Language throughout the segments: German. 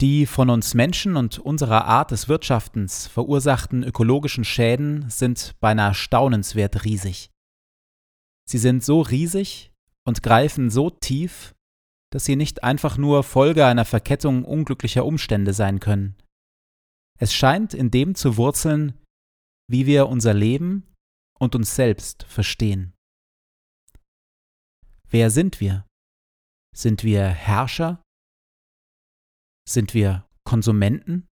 Die von uns Menschen und unserer Art des Wirtschaftens verursachten ökologischen Schäden sind beinahe staunenswert riesig. Sie sind so riesig und greifen so tief, dass sie nicht einfach nur Folge einer Verkettung unglücklicher Umstände sein können. Es scheint in dem zu wurzeln, wie wir unser Leben und uns selbst verstehen. Wer sind wir? Sind wir Herrscher sind wir Konsumenten?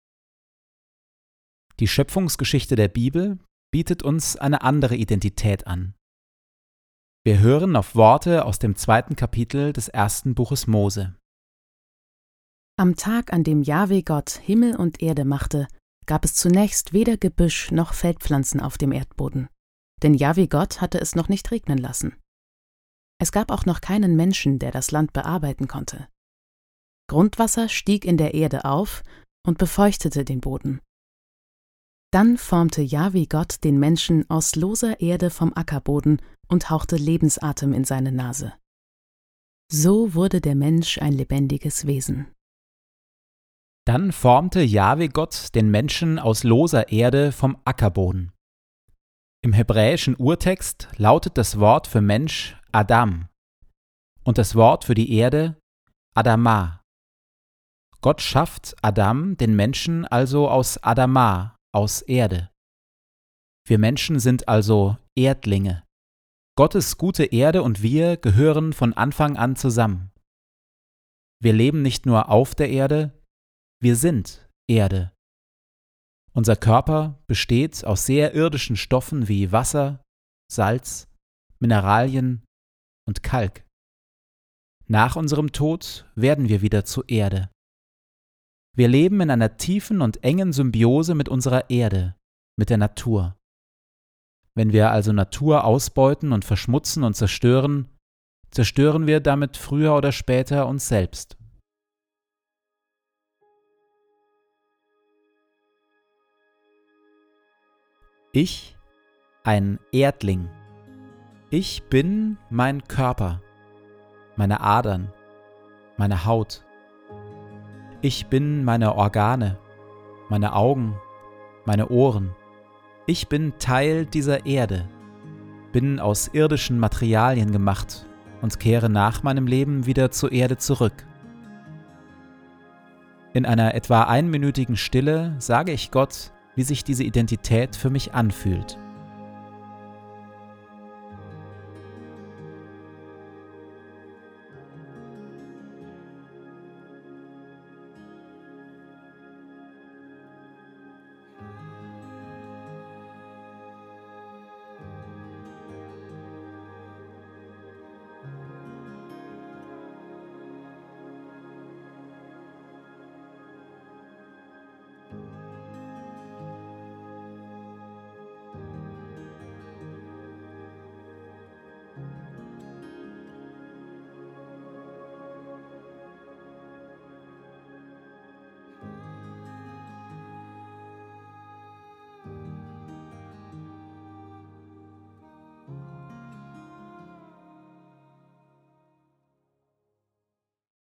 Die Schöpfungsgeschichte der Bibel bietet uns eine andere Identität an. Wir hören auf Worte aus dem zweiten Kapitel des ersten Buches Mose. Am Tag, an dem Jahwe Gott Himmel und Erde machte, gab es zunächst weder Gebüsch noch Feldpflanzen auf dem Erdboden, denn Jahwe Gott hatte es noch nicht regnen lassen. Es gab auch noch keinen Menschen, der das Land bearbeiten konnte. Grundwasser stieg in der Erde auf und befeuchtete den Boden. Dann formte Jahwe Gott den Menschen aus loser Erde vom Ackerboden und hauchte Lebensatem in seine Nase. So wurde der Mensch ein lebendiges Wesen. Dann formte Jahwe Gott den Menschen aus loser Erde vom Ackerboden. Im hebräischen Urtext lautet das Wort für Mensch Adam und das Wort für die Erde Adama. Gott schafft Adam, den Menschen, also aus Adama, aus Erde. Wir Menschen sind also Erdlinge. Gottes gute Erde und wir gehören von Anfang an zusammen. Wir leben nicht nur auf der Erde, wir sind Erde. Unser Körper besteht aus sehr irdischen Stoffen wie Wasser, Salz, Mineralien und Kalk. Nach unserem Tod werden wir wieder zu Erde. Wir leben in einer tiefen und engen Symbiose mit unserer Erde, mit der Natur. Wenn wir also Natur ausbeuten und verschmutzen und zerstören, zerstören wir damit früher oder später uns selbst. Ich, ein Erdling. Ich bin mein Körper, meine Adern, meine Haut. Ich bin meine Organe, meine Augen, meine Ohren. Ich bin Teil dieser Erde, bin aus irdischen Materialien gemacht und kehre nach meinem Leben wieder zur Erde zurück. In einer etwa einminütigen Stille sage ich Gott, wie sich diese Identität für mich anfühlt.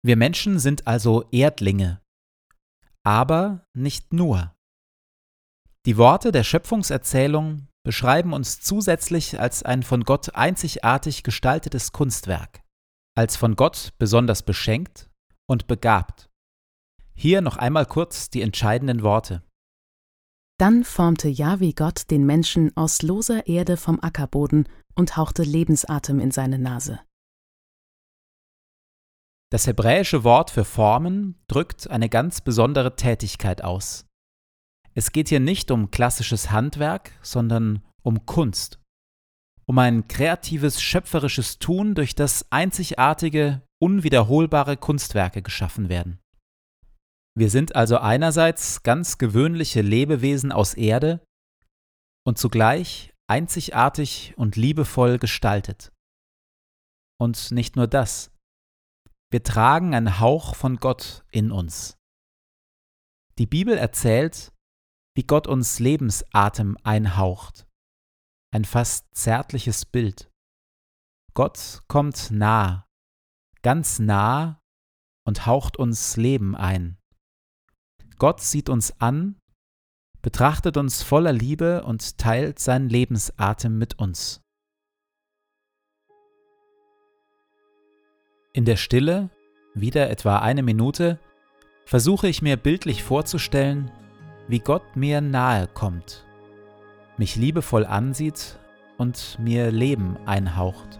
Wir Menschen sind also Erdlinge, aber nicht nur. Die Worte der Schöpfungserzählung beschreiben uns zusätzlich als ein von Gott einzigartig gestaltetes Kunstwerk, als von Gott besonders beschenkt und begabt. Hier noch einmal kurz die entscheidenden Worte. Dann formte Jahwe Gott den Menschen aus loser Erde vom Ackerboden und hauchte Lebensatem in seine Nase. Das hebräische Wort für formen drückt eine ganz besondere Tätigkeit aus. Es geht hier nicht um klassisches Handwerk, sondern um Kunst. Um ein kreatives, schöpferisches Tun, durch das einzigartige, unwiederholbare Kunstwerke geschaffen werden. Wir sind also einerseits ganz gewöhnliche Lebewesen aus Erde und zugleich einzigartig und liebevoll gestaltet. Und nicht nur das. Wir tragen einen Hauch von Gott in uns. Die Bibel erzählt, wie Gott uns Lebensatem einhaucht. Ein fast zärtliches Bild. Gott kommt nah, ganz nah und haucht uns Leben ein. Gott sieht uns an, betrachtet uns voller Liebe und teilt seinen Lebensatem mit uns. In der Stille, wieder etwa eine Minute, versuche ich mir bildlich vorzustellen, wie Gott mir nahe kommt, mich liebevoll ansieht und mir Leben einhaucht.